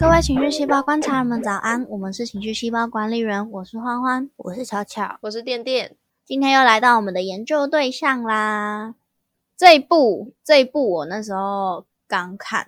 各位情绪细胞观察人们，早安！我们是情绪细胞管理人，我是欢欢，我是巧巧，我是电电。今天又来到我们的研究对象啦。这一部，这一部我那时候刚看，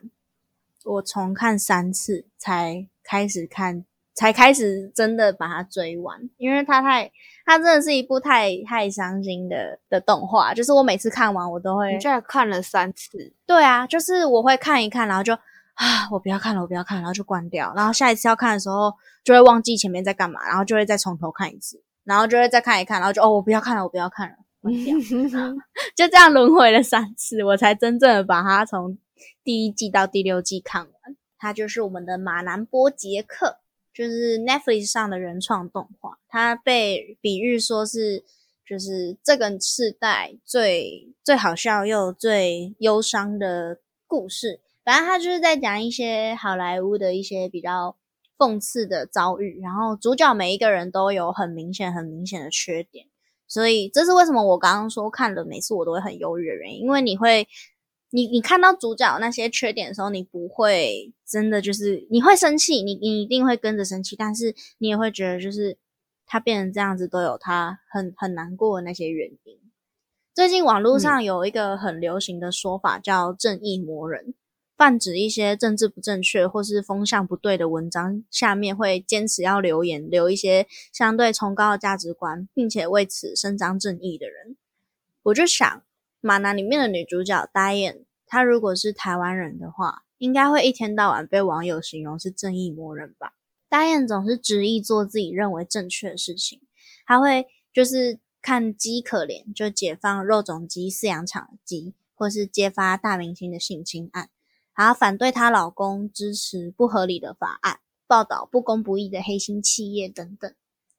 我重看三次才开始看，才开始真的把它追完，因为它太，它真的是一部太太伤心的的动画。就是我每次看完，我都会，你居然看了三次？对啊，就是我会看一看，然后就。啊，我不要看了，我不要看，然后就关掉。然后下一次要看的时候，就会忘记前面在干嘛，然后就会再从头看一次，然后就会再看一看，然后就哦，我不要看了，我不要看了，关掉。就这样轮回了三次，我才真正的把它从第一季到第六季看完。它就是我们的马南波杰克，就是 Netflix 上的原创动画。它被比喻说是就是这个世代最最好笑又最忧伤的故事。反正他就是在讲一些好莱坞的一些比较讽刺的遭遇，然后主角每一个人都有很明显、很明显的缺点，所以这是为什么我刚刚说看了每次我都会很忧郁的原因，因为你会，你你看到主角那些缺点的时候，你不会真的就是你会生气，你你一定会跟着生气，但是你也会觉得就是他变成这样子都有他很很难过的那些原因。最近网络上有一个很流行的说法叫“正义魔人”。泛指一些政治不正确或是风向不对的文章，下面会坚持要留言，留一些相对崇高的价值观，并且为此伸张正义的人。我就想，《马南》里面的女主角 Diane，她如果是台湾人的话，应该会一天到晚被网友形容是正义魔人吧？Diane 总是执意做自己认为正确的事情，她会就是看鸡可怜，就解放肉种鸡饲养场的鸡，或是揭发大明星的性侵案。还要反对她老公支持不合理的法案，报道不公不义的黑心企业等等，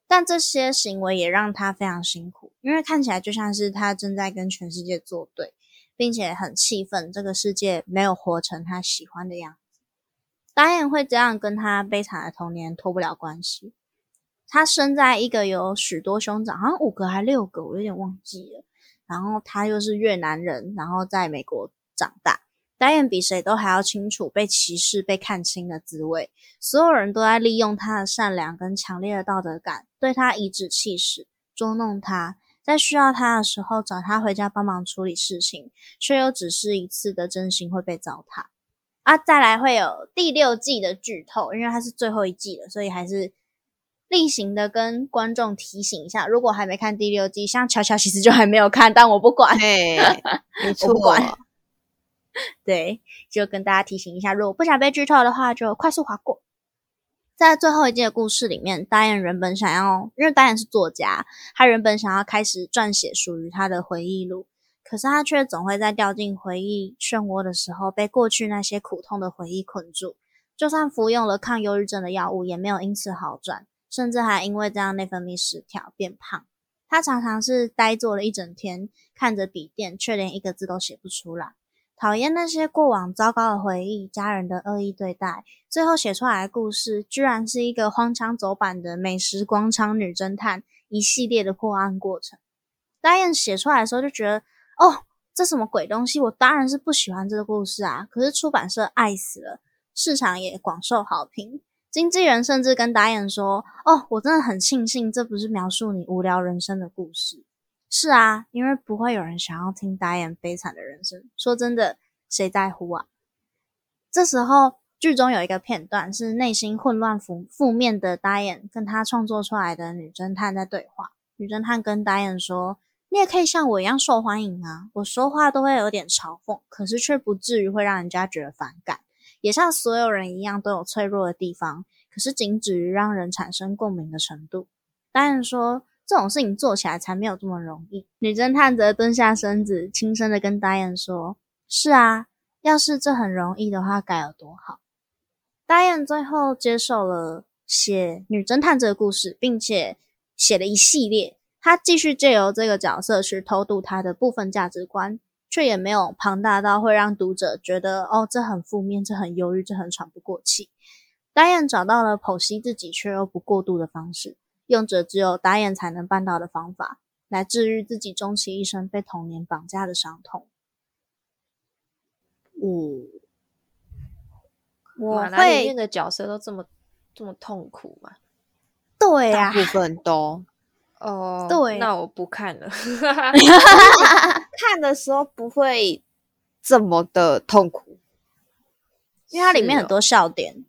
但这些行为也让她非常辛苦，因为看起来就像是她正在跟全世界作对，并且很气愤这个世界没有活成她喜欢的样子。导演会这样跟她悲惨的童年脱不了关系。她生在一个有许多兄长，好像五个还六个，我有点忘记了。然后她又是越南人，然后在美国长大。导演比谁都还要清楚被歧视、被看清的滋味。所有人都在利用他的善良跟强烈的道德感，对他颐指气使，捉弄他，在需要他的时候找他回家帮忙处理事情，却又只是一次的真心会被糟蹋。啊，再来会有第六季的剧透，因为它是最后一季了，所以还是例行的跟观众提醒一下：如果还没看第六季，像巧巧其实就还没有看，但我不管，没 错。对，就跟大家提醒一下，如果不想被剧透的话，就快速划过。在最后一季的故事里面，导演原本想要，因为导演是作家，他原本想要开始撰写属于他的回忆录，可是他却总会在掉进回忆漩涡的时候，被过去那些苦痛的回忆困住。就算服用了抗忧郁症的药物，也没有因此好转，甚至还因为这样内分泌失调变胖。他常常是呆坐了一整天，看着笔电，却连一个字都写不出来。讨厌那些过往糟糕的回忆，家人的恶意对待，最后写出来的故事，居然是一个荒腔走板的美食广场女侦探一系列的破案过程。大雁写出来的时候就觉得，哦，这什么鬼东西？我当然是不喜欢这个故事啊！可是出版社爱死了，市场也广受好评。经纪人甚至跟导演说：“哦，我真的很庆幸，这不是描述你无聊人生的故事。”是啊，因为不会有人想要听导演悲惨的人生。说真的，谁在乎啊？这时候，剧中有一个片段是内心混乱、负负面的导演跟他创作出来的女侦探在对话。女侦探跟导演说：“你也可以像我一样受欢迎啊！我说话都会有点嘲讽，可是却不至于会让人家觉得反感。也像所有人一样，都有脆弱的地方，可是仅止于让人产生共鸣的程度。”导演说。这种事情做起来才没有这么容易。女侦探则蹲下身子，轻声的跟达燕说：“是啊，要是这很容易的话，该有多好。”达燕最后接受了写女侦探这个故事，并且写了一系列。他继续借由这个角色去偷渡他的部分价值观，却也没有庞大到会让读者觉得哦，这很负面，这很忧郁，这很喘不过气。达燕找到了剖析自己却又不过度的方式。用着只有打眼才能办到的方法，来治愈自己终其一生被童年绑架的伤痛。嗯，我马来里会面的角色都这么这么痛苦吗？对啊大，部分都哦，对那我不看了。看的时候不会这么的痛苦。因为它里面很多笑点。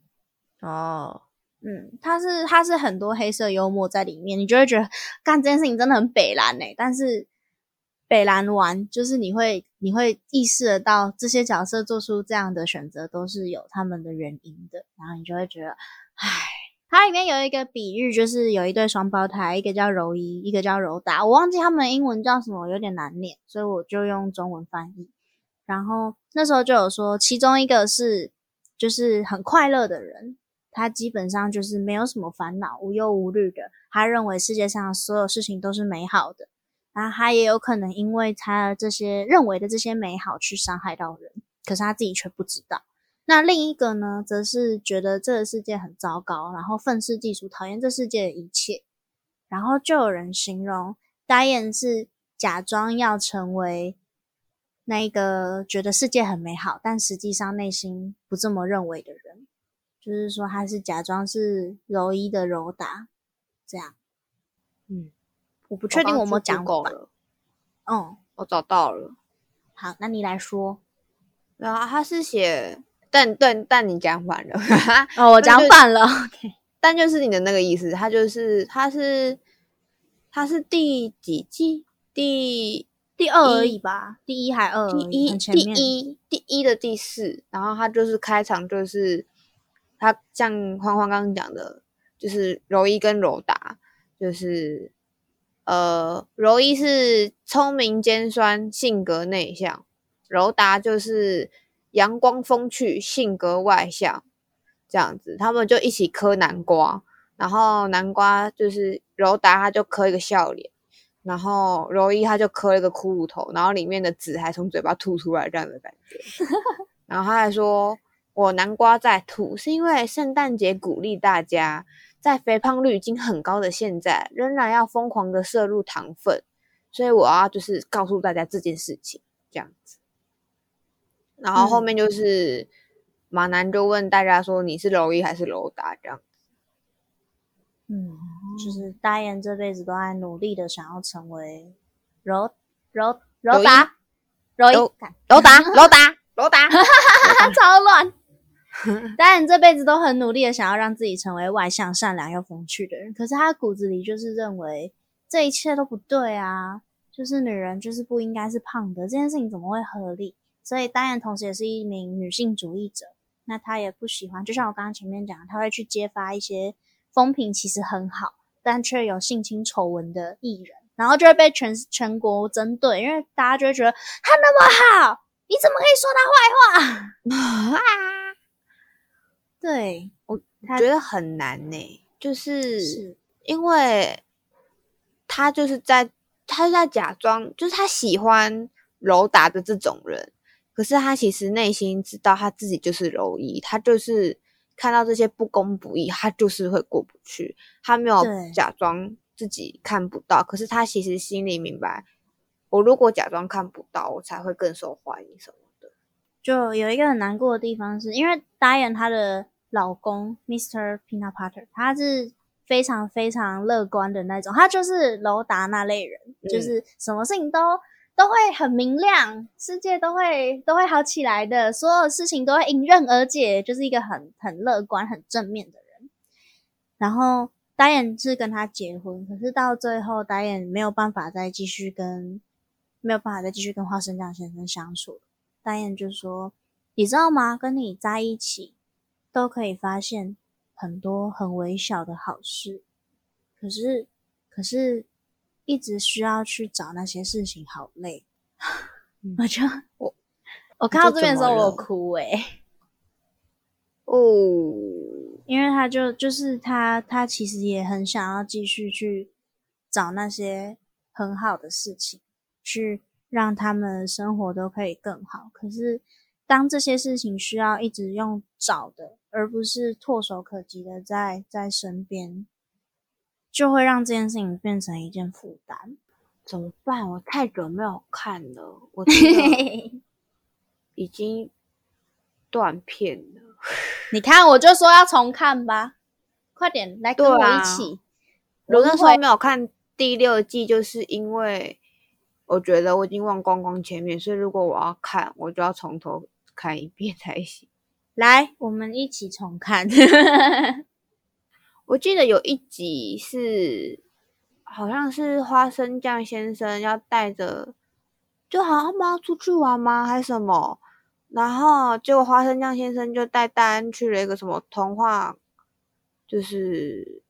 哦，嗯，它是它是很多黑色幽默在里面，你就会觉得干这件事情真的很北蓝哎、但是北蓝玩就是你会你会意识得到这些角色做出这样的选择都是有他们的原因的，然后你就会觉得，唉，它里面有一个比喻，就是有一对双胞胎，一个叫柔一，一个叫柔达，我忘记他们英文叫什么，有点难念，所以我就用中文翻译。然后那时候就有说，其中一个是就是很快乐的人，他基本上就是没有什么烦恼，无忧无虑的。他认为世界上所有事情都是美好的，然后他也有可能因为他这些认为的这些美好去伤害到人，可是他自己却不知道。那另一个呢，则是觉得这个世界很糟糕，然后愤世嫉俗，讨厌这世界的一切。然后就有人形容呆眼是假装要成为那个觉得世界很美好，但实际上内心不这么认为的人。就是说，他是假装是柔一的柔达，这样。嗯，我不确定我有没有讲反。够了，嗯，我找到了。好，那你来说。然后他是写，但但但你讲反了，哦，我 讲反了。OK，但就是你的那个意思，他就是他是他是第几季？第第二而已吧，第一还二第，一第。一第一的第四，然后他就是开场就是他像欢欢刚刚讲的，就是柔一跟柔达，就是呃柔一是聪明尖酸，性格内向，柔达就是阳光风趣，性格外向，这样子，他们就一起磕南瓜，然后南瓜就是柔达他就磕一个笑脸。然后柔一他就磕一个骷髅头，然后里面的籽还从嘴巴吐出来，这样的感觉。然后他还说：“我南瓜在吐，是因为圣诞节鼓励大家，在肥胖率已经很高的现在，仍然要疯狂的摄入糖分，所以我要就是告诉大家这件事情，这样子。”然后后面就是、马南就问大家说：“你是柔一还是柔达？”这样。嗯，就是大雁这辈子都在努力的想要成为柔柔柔达柔一柔达，柔达，柔达。超乱。当然这辈子都很努力的想要让自己成为外向、善良又风趣的人，可是他骨子里就是认为这一切都不对啊，就是女人就是不应该是胖的，这件事情怎么会合理？所以当然同时也是一名女性主义者，那她也不喜欢，就像我刚刚前面讲的，她会去揭发一些风评其实很好，但却有性侵丑闻的艺人，然后就会被全全国针对，因为大家就会觉得他那么好，你怎么可以说他坏话？啊 对，我觉得很难呢、就是是因为他就是在他是在假装，就是他喜欢柔达的这种人，可是他其实内心知道他自己就是柔一，他就是看到这些不公不义，他就是会过不去，他没有假装自己看不到，可是他其实心里明白，我如果假装看不到，我才会更受欢迎什么的。就有一个很难过的地方是，因为 Diane 她的老公 Mr. Peanut Butter，他是非常非常乐观的那种，他就是楼达那类人，嗯就是什么事情都都会很明亮，世界都会都会好起来的，所有事情都会迎刃而解，就是一个很很乐观、很正面的人。然后 Diane 是跟他结婚，可是到最后 Diane 没有办法再继续跟没有办法再继续跟花生酱先生相处了。大雁就说：“你知道吗？跟你在一起，都可以发现很多很微小的好事。可是，可是，一直需要去找那些事情，好累。嗯我就我我看到这边的时候，我哭诶、哦，因为他就就是他，他其实也很想要继续去找那些很好的事情，去让他们的生活都可以更好。可是，当这些事情需要一直用找的，而不是唾手可及的在在身边，就会让这件事情变成一件负担。怎么办？我太久没有看了，我 已经断片了。你看，我就说要重看吧，快点来跟我一起。我那时候没有看第六季，就是因为我觉得我已经忘光光前面，所以如果我要看，我就要从头看一遍才行。来，我们一起重看。我记得有一集是，好像是花生酱先生要带着，就好像他们要出去玩吗，还是什么？然后结果花生酱先生就带戴安去了一个什么童话，就是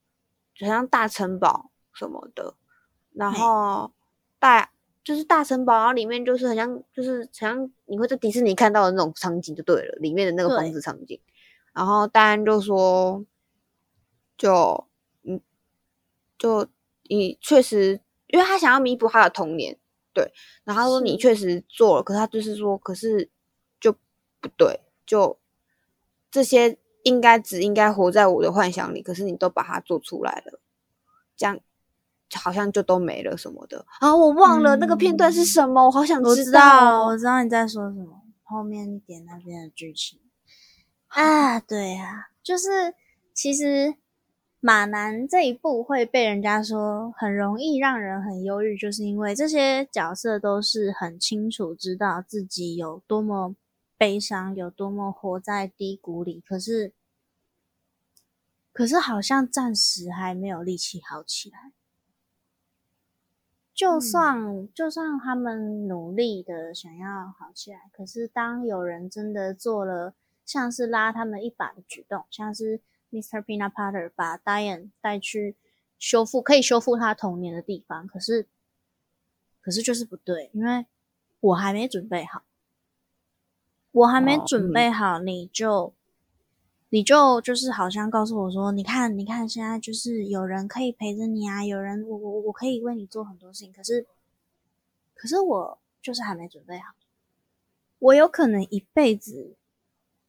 好像大城堡什么的，然嘿后大就是大城堡，然后里面就是很像，就是很像你会在迪士尼看到的那种场景就对了，里面的那个房子场景。然后戴安就说，就嗯，就你确实，因为他想要弥补他的童年，对。然后他说你确实做了，可是他就是说，可是就不对，就这些应该只应该活在我的幻想里，可是你都把它做出来了，这样好像就都没了什么的。啊，我忘了那个片段是什么，我好想我知道我。知道你在说什么，后面一点那边的剧情啊，对啊，就是其实马男这一部会被人家说很容易让人很忧郁，就是因为这些角色都是很清楚知道自己有多么悲伤，有多么活在低谷里，可是可是好像暂时还没有力气好起来。就算、就算他们努力的想要好起来，可是当有人真的做了像是拉他们一把的举动，像是 Mr. Peanut Butter 把 Diane 带去修复可以修复他童年的地方，可是可是就是不对，因为我还没准备好，我还没哦准备好，你就。你就就是好像告诉我说，你看，你看，现在就是有人可以陪着你啊，有人我我我可以为你做很多事情，可是可是我就是还没准备好，我有可能一辈子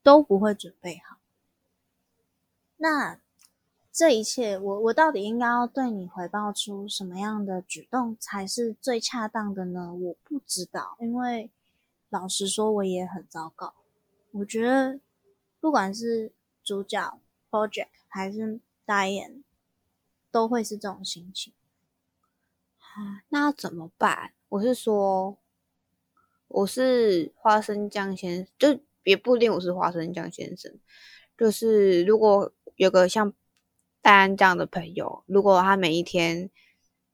都不会准备好。那这一切，我我到底应该要对你回报出什么样的举动才是最恰当的呢？我不知道，因为老实说，我也很糟糕。我觉得不管是主角 Project 还是 Diane，都会是这种心情。那怎么办？我是说，我是花生酱先生，就也不一定我是花生酱先生。就是如果有个像戴安这样的朋友，如果他每一天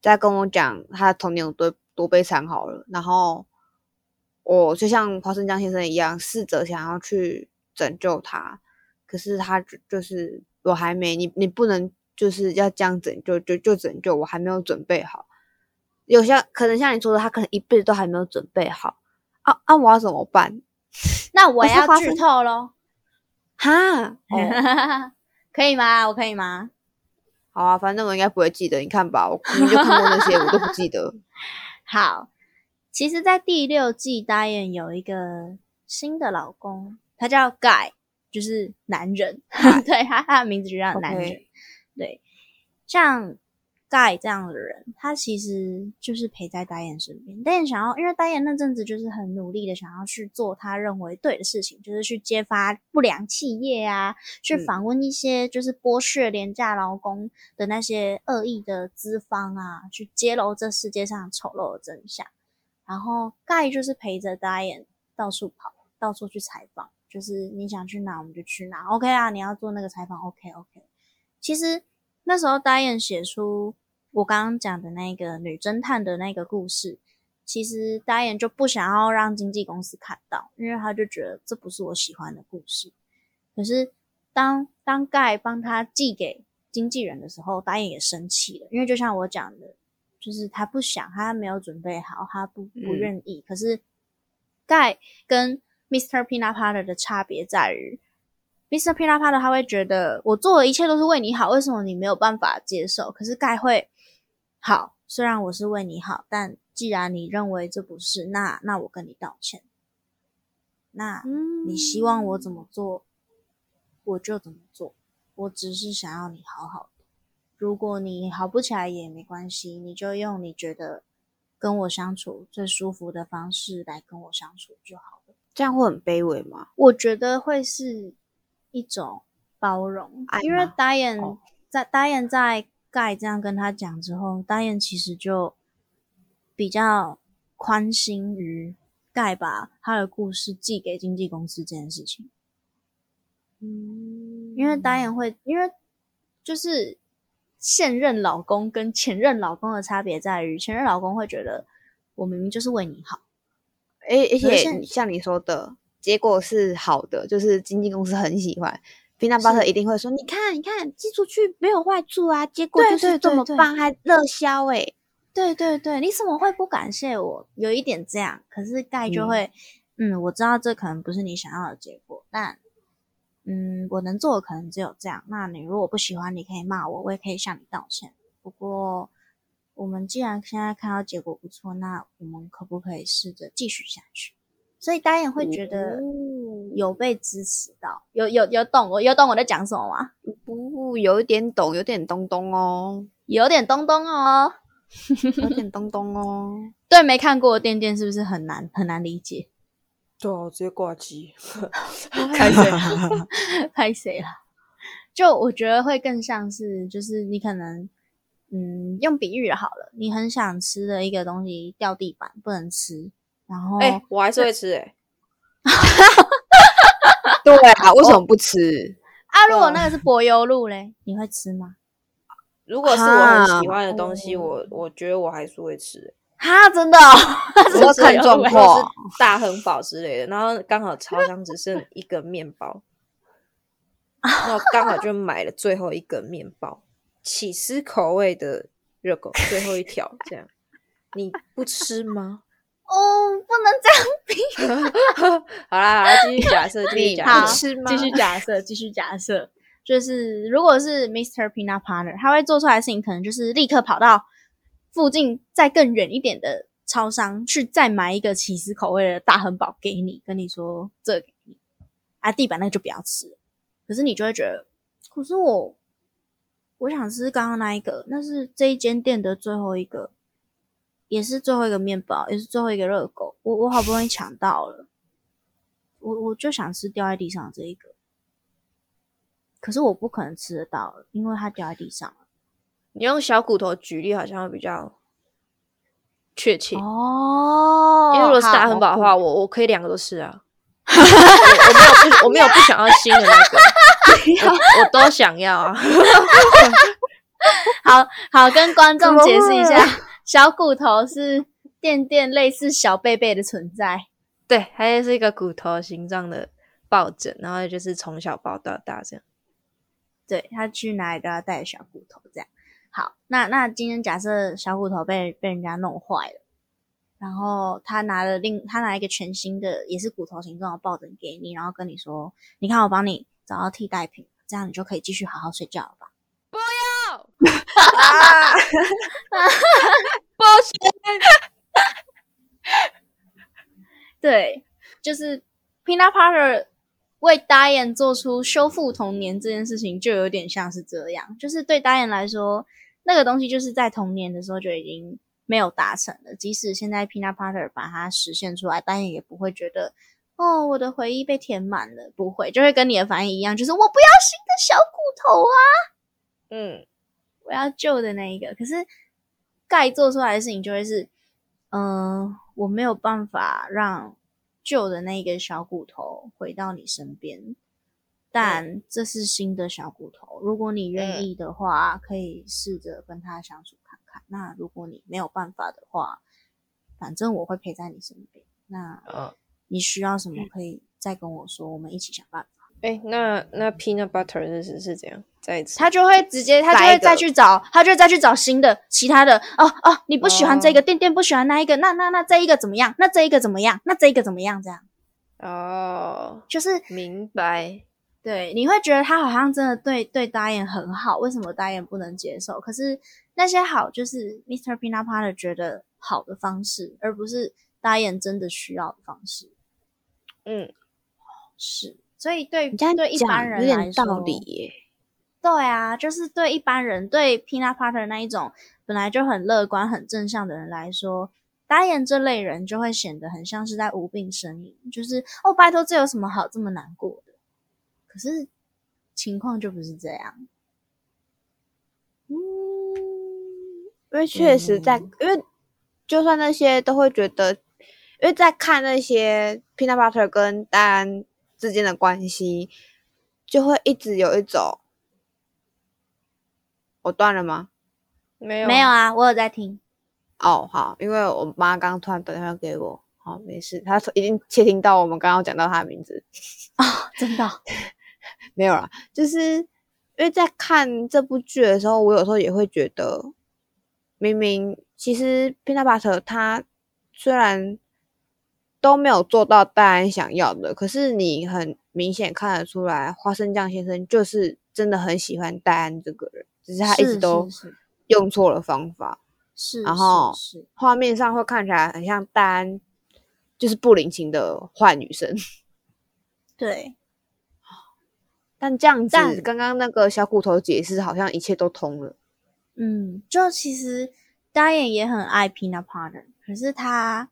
在跟我讲他的童年有多多悲惨好了，然后我就像花生酱先生一样，试着想要去拯救他，可是他就就是我还没，你你不能就是要这样拯救就就拯救，我还没有准备好。有些可能像你说的，他可能一辈子都还没有准备好啊啊！我要怎么办？那我要剧透喽，哈，哦，可以吗？我可以吗？好啊，反正我应该不会记得。你看吧，我明明就看过那些，我都不记得。好，其实，在第六季，Diane 有一个新的老公，他叫 Guy，就是男人。对他，他的名字就叫男人。对，像 Guy 这样的人，他其实就是陪在 Diane 身边。Diane 想要，因为 Diane 那阵子就是很努力的想要去做他认为对的事情，就是去揭发不良企业啊，去嗯访问一些就是剥削廉价劳工的那些恶意的资方啊，去揭露这世界上丑陋的真相。然后盖就是陪着 Diane 到处跑，到处去采访，就是你想去哪我们就去哪，OK 啊，你要做那个采访，OK OK。其实那时候 Diane 写出我刚刚讲的那个女侦探的那个故事，其实 Diane 就不想要让经纪公司看到，因为他就觉得这不是我喜欢的故事。可是当当盖帮他寄给经纪人的时候，导演也生气了，因为就像我讲的，就是他不想，他没有准备好，他不不嗯愿意。可是盖跟 Mr. Peanut Butter 的差别在于，Mr. Peanut Butter 他会觉得我做的一切都是为你好，为什么你没有办法接受？可是盖会好，虽然我是为你好，但既然你认为这不是，那那我跟你道歉。那嗯你希望我怎么做，我就怎么做。我只是想要你好好的。如果你好不起来也没关系，你就用你觉得跟我相处最舒服的方式来跟我相处就好了。这样会很卑微吗？我觉得会是一种包容，因为吗？导演哦。在导演在盖这样跟他讲之后，导演其实就比较宽心于盖把他的故事寄给经纪公司这件事情，嗯。因为导演会，因为就是现任老公跟前任老公的差别在于，前任老公会觉得我明明就是为你好，而而且像你说的，结果是好的，就是经纪公司很喜欢。皮娜巴特一定会说：“你看，你看，寄出去没有坏处啊，结果就是这么棒，还热销诶、对对对，你怎么会不感谢我？有一点这样，可是盖就嗯会，嗯我知道这可能不是你想要的结果，但，嗯，我能做的可能只有这样。那你如果不喜欢，你可以骂我，我也可以向你道歉。不过，我们既然现在看到结果不错，那我们可不可以试着继续下去？所以导演会觉得哦有被支持到，有有有懂我有懂我在讲什么吗？不有一点懂，有点东东哦，有点东东哦。有点东东哦。对没看过的店店是不是很难很难理解？对啊，我直接挂机。拍谁？拍谁了？就我觉得会更像是，就是你可能，嗯，用比喻的好了，你很想吃的一个东西掉地板不能吃，然后，哎、我还是会吃哎、对啊，为什么不吃？啊，如果那个是柏油路嘞，你会吃吗？如果是我很喜欢的东西，我我觉得我还是会吃、欸。哈，真的、哦，我要看状况是。大亨堡之类的，然后刚好超商只剩一个面包，那我刚好就买了最后一个面包，起司口味的热狗，最后一条这样。你不吃吗？哦，不能这样 好啦好啦，继续假设，继续假设。继续假设，继续假设，就是如果是 Mr. Peanut Butter，他会做出来的事情，可能就是立刻跑到附近再更远一点的超商去再买一个起司口味的大汉堡给你，跟你说这个给你啊，地板那个就不要吃。可是你就会觉得，可是我我想吃刚刚那一个，那是这一间店的最后一个，也是最后一个面包，也是最后一个热狗，我我好不容易抢到了。我我就想吃掉在地上的这一个，可是我不可能吃得到了，因为它掉在地上了。你用小骨头举例好像会比较确切，哦因为如果是大好汉堡的话，我我可以两个都吃啊。我我没有不我没有不想要新的那个，我我都想要啊。好好跟观众解释一下，小骨头是垫垫类似小贝贝的存在。对，它是一个骨头形状的抱枕，然后就是从小抱到大这样。对他去哪里都要带着小骨头，这样。好，那那今天假设小骨头被被人家弄坏了，然后他拿了另他拿一个全新的也是骨头形状的抱枕给你，然后跟你说：“你看我帮你找到替代品，这样你就可以继续好好睡觉了吧。”啊！不行，对，就是 Peanut Butter 为 Diane 做出修复童年这件事情，就有点像是这样。就是对 Diane 来说，那个东西就是在童年的时候就已经没有达成了。即使现在 Peanut Butter 把它实现出来，Diane 也不会觉得哦，我的回忆被填满了，不会，就会跟你的反应一样，就是我不要新的小骨头啊，嗯，我要旧的那一个。可是盖做出来的事情就会是，嗯、我没有办法让旧的那一个小骨头回到你身边，但这是新的小骨头。如果你愿意的话，可以试着跟他相处看看。那如果你没有办法的话，反正我会陪在你身边。那哦，你需要什么可以再跟我说，我们一起想办法。哎，那那 peanut butter 是是是怎样？再一次，他就会直接，他就会再去找，他就会再去找新的、其他的。哦哦，你不喜欢这个，店店不喜欢那一个，那那那这一个怎么样？那这一个怎么样？那这一个怎么样？这样哦，就是明白。对，你会觉得他好像真的对对导演很好，为什么导演不能接受？可是那些好就是 Mr. Peanut Butter 觉得好的方式，而不是导演真的需要的方式。嗯，是，所以对对一般人来有点道理耶。对啊，就是对一般人，对 Peanut Butter 那一种本来就很乐观、很正向的人来说，导演这类人就会显得很像是在无病呻吟，就是哦，拜托，这有什么好这么难过的？可是情况就不是这样。嗯，因为确实在，因为就算那些都会觉得，因为在看那些 peanut butter 跟丹安之间的关系，就会一直有一种，我断了吗？没有没有啊，我有在听。哦，好，因为我妈刚突然打电话给我，好，没事，她已经窃听到我们刚刚讲到她的名字，哦，真的哦、没有啦，就是因为在看这部剧的时候，我有时候也会觉得，明明其实 Peanut Butter 他虽然都没有做到戴安想要的，可是你很明显看得出来，花生酱先生就是真的很喜欢戴安这个人，只是他一直都用错了方法。是，然后画面上会看起来很像戴安，就是不领情的坏女生。对，但这样子但，刚刚那个小骨头解释，好像一切都通了。嗯，就其实 Diane 也很爱 Peanut Butter，可是他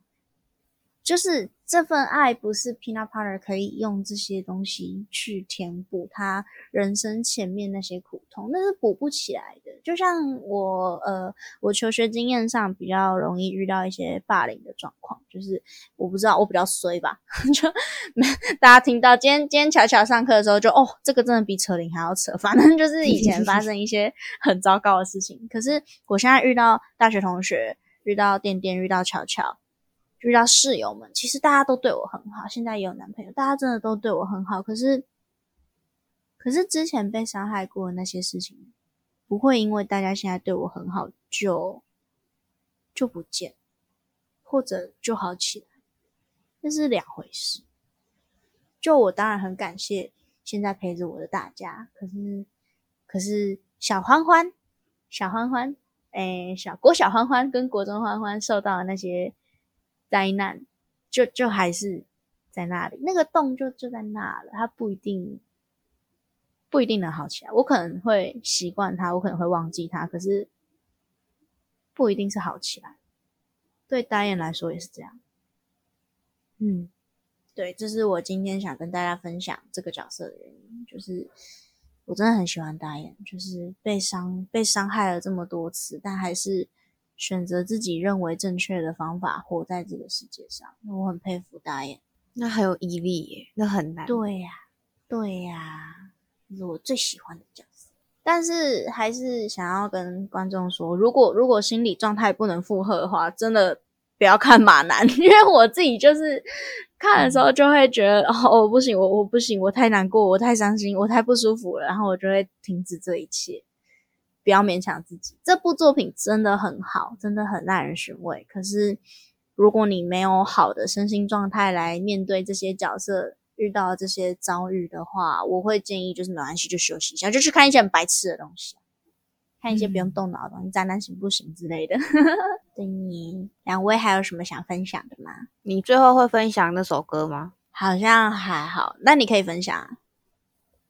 就是这份爱不是 Peanut Butter 可以用这些东西去填补他人生前面那些苦痛，那是补不起来的。就像我呃，我求学经验上比较容易遇到一些霸凌的状况，就是我不知道我比较衰吧，就大家听到今天今天巧巧上课的时候就哦，这个真的比扯铃还要扯，反正就是以前发生一些很糟糕的事情。可是我现在遇到大学同学，遇到店店，遇到巧巧，遇到室友们，其实大家都对我很好，现在也有男朋友，大家真的都对我很好。可是，可是之前被伤害过的那些事情，不会因为大家现在对我很好就就不见，或者就好起来，那是两回事。就我当然很感谢现在陪着我的大家，可是可是小欢欢、小欢欢，诶，小国小欢欢跟国中欢欢受到的那些灾难，就就还是在那里，那个洞就就在那了，它不一定不一定能好起来。我可能会习惯它，我可能会忘记它，可是不一定是好起来。对导演来说也是这样。嗯，对，这是我今天想跟大家分享这个角色的原因，就是我真的很喜欢大眼，就是被伤被伤害了这么多次，但还是选择自己认为正确的方法活在这个世界上，我很佩服大眼。那很有毅力耶，那很难。对呀、对呀、这是我最喜欢的角色。但是还是想要跟观众说，如果如果心理状态不能负荷的话，真的不要看马男，因为我自己就是看的时候就会觉得，哦，我不行，我我不行，我太难过，我太伤心，我太不舒服了，然后我就会停止这一切，不要勉强自己。这部作品真的很好，真的很耐人寻味。可是如果你没有好的身心状态来面对这些角色遇到这些遭遇的话，我会建议就是没关系，就休息一下，就去看一些很白痴的东西，看一些不用动脑的东西，宅男行不行之类的。对你两位还有什么想分享的吗？你最后会分享那首歌吗？好像还好，那你可以分享啊。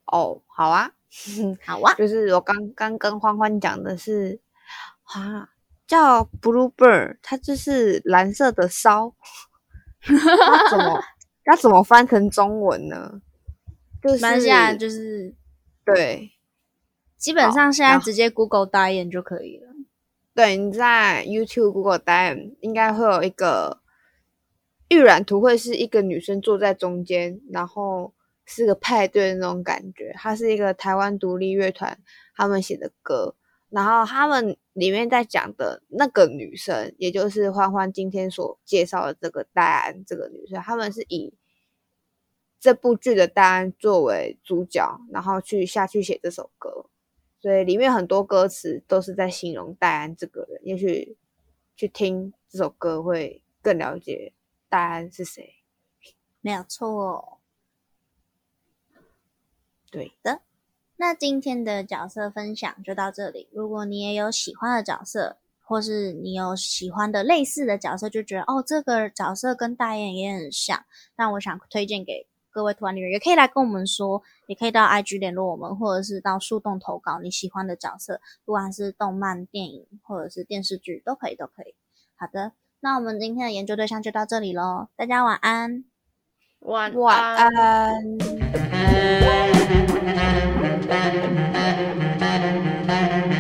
哦，好啊，好啊，就是我刚刚跟欢欢讲的是啊，叫 Blue Bird，它就是蓝色的烧。它怎么它怎么翻成中文呢？就是马来西亚就是对基本上现在直接 Google 打眼就可以了。对，你在 YouTube、Google 答案应该会有一个预览图，会是一个女生坐在中间，然后是个派对的那种感觉。它是一个台湾独立乐团他们写的歌，然后他们里面在讲的那个女生，也就是欢欢今天所介绍的这个戴安这个女生，他们是以这部剧的戴安作为主角，然后去下去写这首歌。所以里面很多歌词都是在形容戴安这个人，也许去听这首歌会更了解戴安是谁。没有错。对的，那今天的角色分享就到这里。如果你也有喜欢的角色，或是你有喜欢的类似的角色，就觉得哦，这个角色跟大雁也很像，那我想推荐给各位团里人，也可以来跟我们说，也可以到 IG 联络我们，或者是到树洞投稿你喜欢的角色，不管是动漫、电影或者是电视剧，都可以，都可以。好的，那我们今天的研究对象就到这里喽，大家晚安。晚晚安。Thank you.